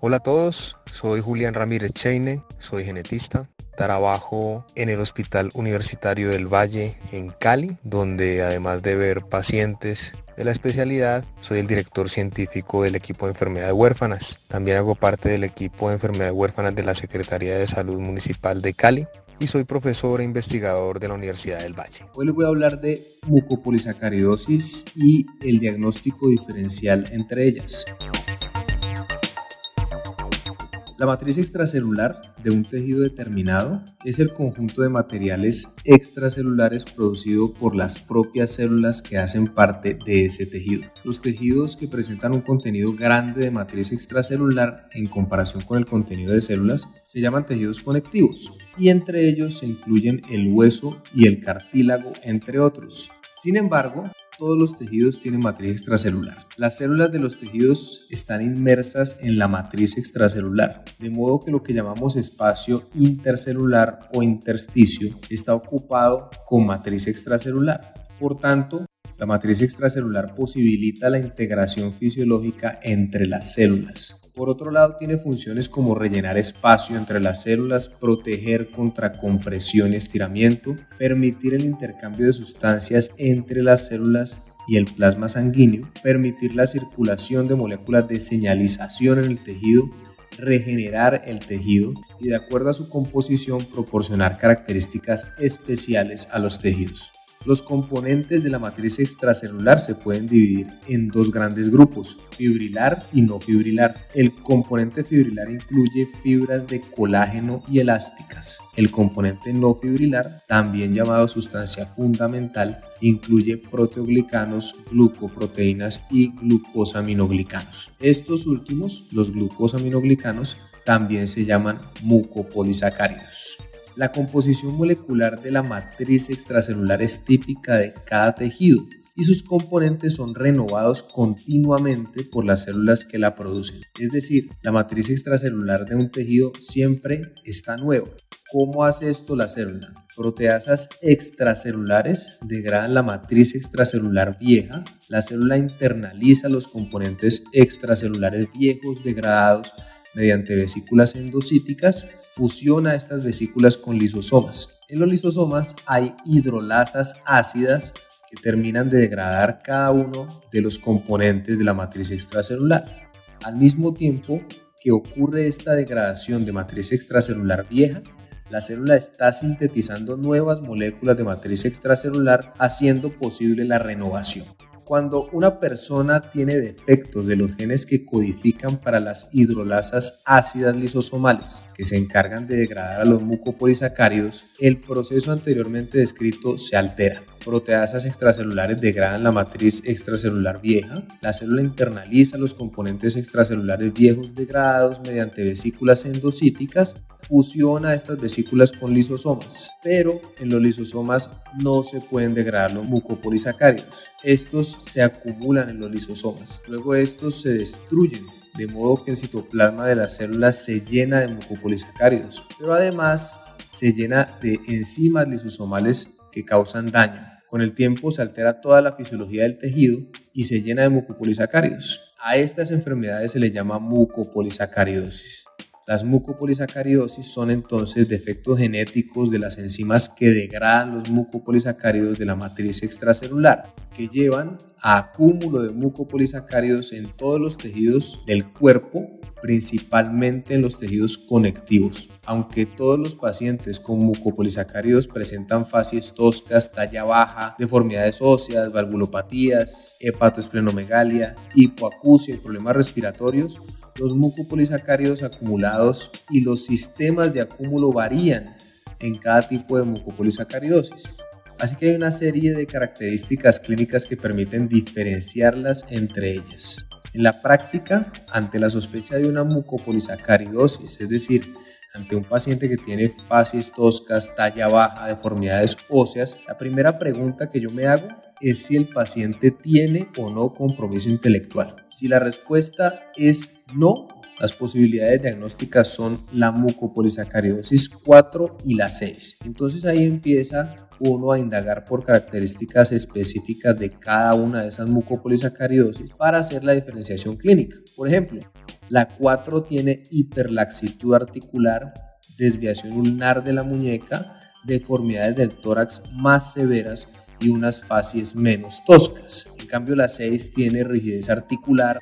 Hola a todos, soy Julián Ramírez Cheine, soy genetista. Trabajo en el Hospital Universitario del Valle en Cali, donde además de ver pacientes de la especialidad, soy el director científico del equipo de enfermedades huérfanas. También hago parte del equipo de enfermedades huérfanas de la Secretaría de Salud Municipal de Cali y soy profesor e investigador de la Universidad del Valle. Hoy les voy a hablar de mucopolisacaridosis y el diagnóstico diferencial entre ellas. La matriz extracelular de un tejido determinado es el conjunto de materiales extracelulares producido por las propias células que hacen parte de ese tejido. Los tejidos que presentan un contenido grande de matriz extracelular en comparación con el contenido de células se llaman tejidos conectivos y entre ellos se incluyen el hueso y el cartílago entre otros. Sin embargo, todos los tejidos tienen matriz extracelular. Las células de los tejidos están inmersas en la matriz extracelular, de modo que lo que llamamos espacio intercelular o intersticio está ocupado con matriz extracelular. Por tanto, la matriz extracelular posibilita la integración fisiológica entre las células. Por otro lado, tiene funciones como rellenar espacio entre las células, proteger contra compresión y estiramiento, permitir el intercambio de sustancias entre las células y el plasma sanguíneo, permitir la circulación de moléculas de señalización en el tejido, regenerar el tejido y de acuerdo a su composición proporcionar características especiales a los tejidos. Los componentes de la matriz extracelular se pueden dividir en dos grandes grupos, fibrilar y no fibrilar. El componente fibrilar incluye fibras de colágeno y elásticas. El componente no fibrilar, también llamado sustancia fundamental, incluye proteoglicanos, glucoproteínas y glucosaminoglicanos. Estos últimos, los glucosaminoglicanos, también se llaman mucopolisacáridos. La composición molecular de la matriz extracelular es típica de cada tejido y sus componentes son renovados continuamente por las células que la producen. Es decir, la matriz extracelular de un tejido siempre está nueva. ¿Cómo hace esto la célula? Proteasas extracelulares degradan la matriz extracelular vieja, la célula internaliza los componentes extracelulares viejos degradados mediante vesículas endocíticas fusiona estas vesículas con lisosomas. En los lisosomas hay hidrolasas ácidas que terminan de degradar cada uno de los componentes de la matriz extracelular. Al mismo tiempo que ocurre esta degradación de matriz extracelular vieja, la célula está sintetizando nuevas moléculas de matriz extracelular haciendo posible la renovación. Cuando una persona tiene defectos de los genes que codifican para las hidrolasas ácidas lisosomales, que se encargan de degradar a los mucopolisacáridos, el proceso anteriormente descrito se altera proteasas extracelulares degradan la matriz extracelular vieja, la célula internaliza los componentes extracelulares viejos degradados mediante vesículas endocíticas, fusiona estas vesículas con lisosomas, pero en los lisosomas no se pueden degradar los mucopolisacáridos. Estos se acumulan en los lisosomas, luego estos se destruyen de modo que el citoplasma de las células se llena de mucopolisacáridos, pero además se llena de enzimas lisosomales que causan daño. Con el tiempo se altera toda la fisiología del tejido y se llena de mucopolisacáridos. A estas enfermedades se le llama mucopolisacaridosis. Las mucopolisacaridosis son entonces defectos genéticos de las enzimas que degradan los mucopolisacáridos de la matriz extracelular, que llevan a acúmulo de mucopolisacáridos en todos los tejidos del cuerpo principalmente en los tejidos conectivos. Aunque todos los pacientes con mucopolisacáridos presentan facies toscas, talla baja, deformidades óseas, valvulopatías, hepatoesplenomegalia, hipoacusia y problemas respiratorios, los mucopolisacáridos acumulados y los sistemas de acúmulo varían en cada tipo de mucopolisacaridosis. Así que hay una serie de características clínicas que permiten diferenciarlas entre ellas. En la práctica, ante la sospecha de una mucopolisacaridosis, es decir, ante un paciente que tiene facies toscas, talla baja, deformidades óseas, la primera pregunta que yo me hago es si el paciente tiene o no compromiso intelectual. Si la respuesta es no, las posibilidades diagnósticas son la mucopolisacaridosis 4 y la 6. Entonces ahí empieza uno a indagar por características específicas de cada una de esas mucopolisacaridosis para hacer la diferenciación clínica. Por ejemplo, La 4 tiene hiperlaxitud articular, desviación ulnar de la muñeca, deformidades del tórax más severas y unas facies menos toscas. En cambio, la 6 tiene rigidez articular,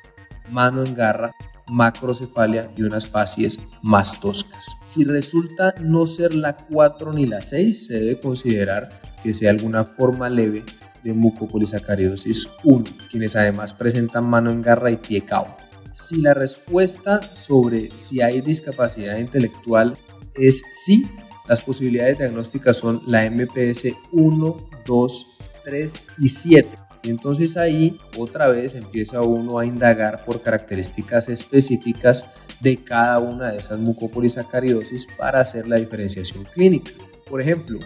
mano en garra, macrocefalia y unas facies más toscas. Si resulta no ser la 4 ni la 6, se debe considerar que sea alguna forma leve de mucopolisacaridosis 1, quienes además presentan mano en garra y pie cao. Si la respuesta sobre si hay discapacidad intelectual es sí, las posibilidades diagnósticas son la MPS 1, 2, 3 y 7. Entonces ahí otra vez empieza uno a indagar por características específicas de cada una de esas mucopolisacaridosis para hacer la diferenciación clínica. Por ejemplo,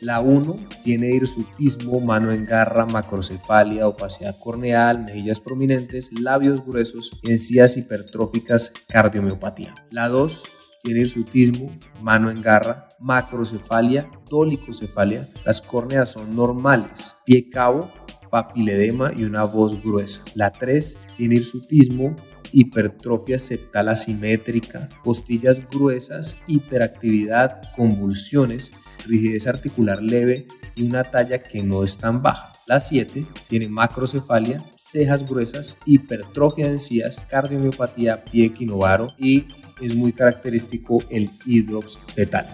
la 1 tiene hirsutismo, mano en garra, macrocefalia, opacidad corneal, mejillas prominentes, labios gruesos, encías hipertróficas, cardiomiopatía. La 2 tiene hirsutismo, mano en garra, macrocefalia, dolicocefalia. Las córneas son normales, pie cabo, papiledema y una voz gruesa. La 3 tiene hirsutismo, hipertrofia septal asimétrica, costillas gruesas, hiperactividad, convulsiones, rigidez articular leve y una talla que no es tan baja. La 7 tiene macrocefalia, cejas gruesas, hipertrofia de encías, cardiomiopatía, pie equinovaro y es muy característico el hidrops fetal.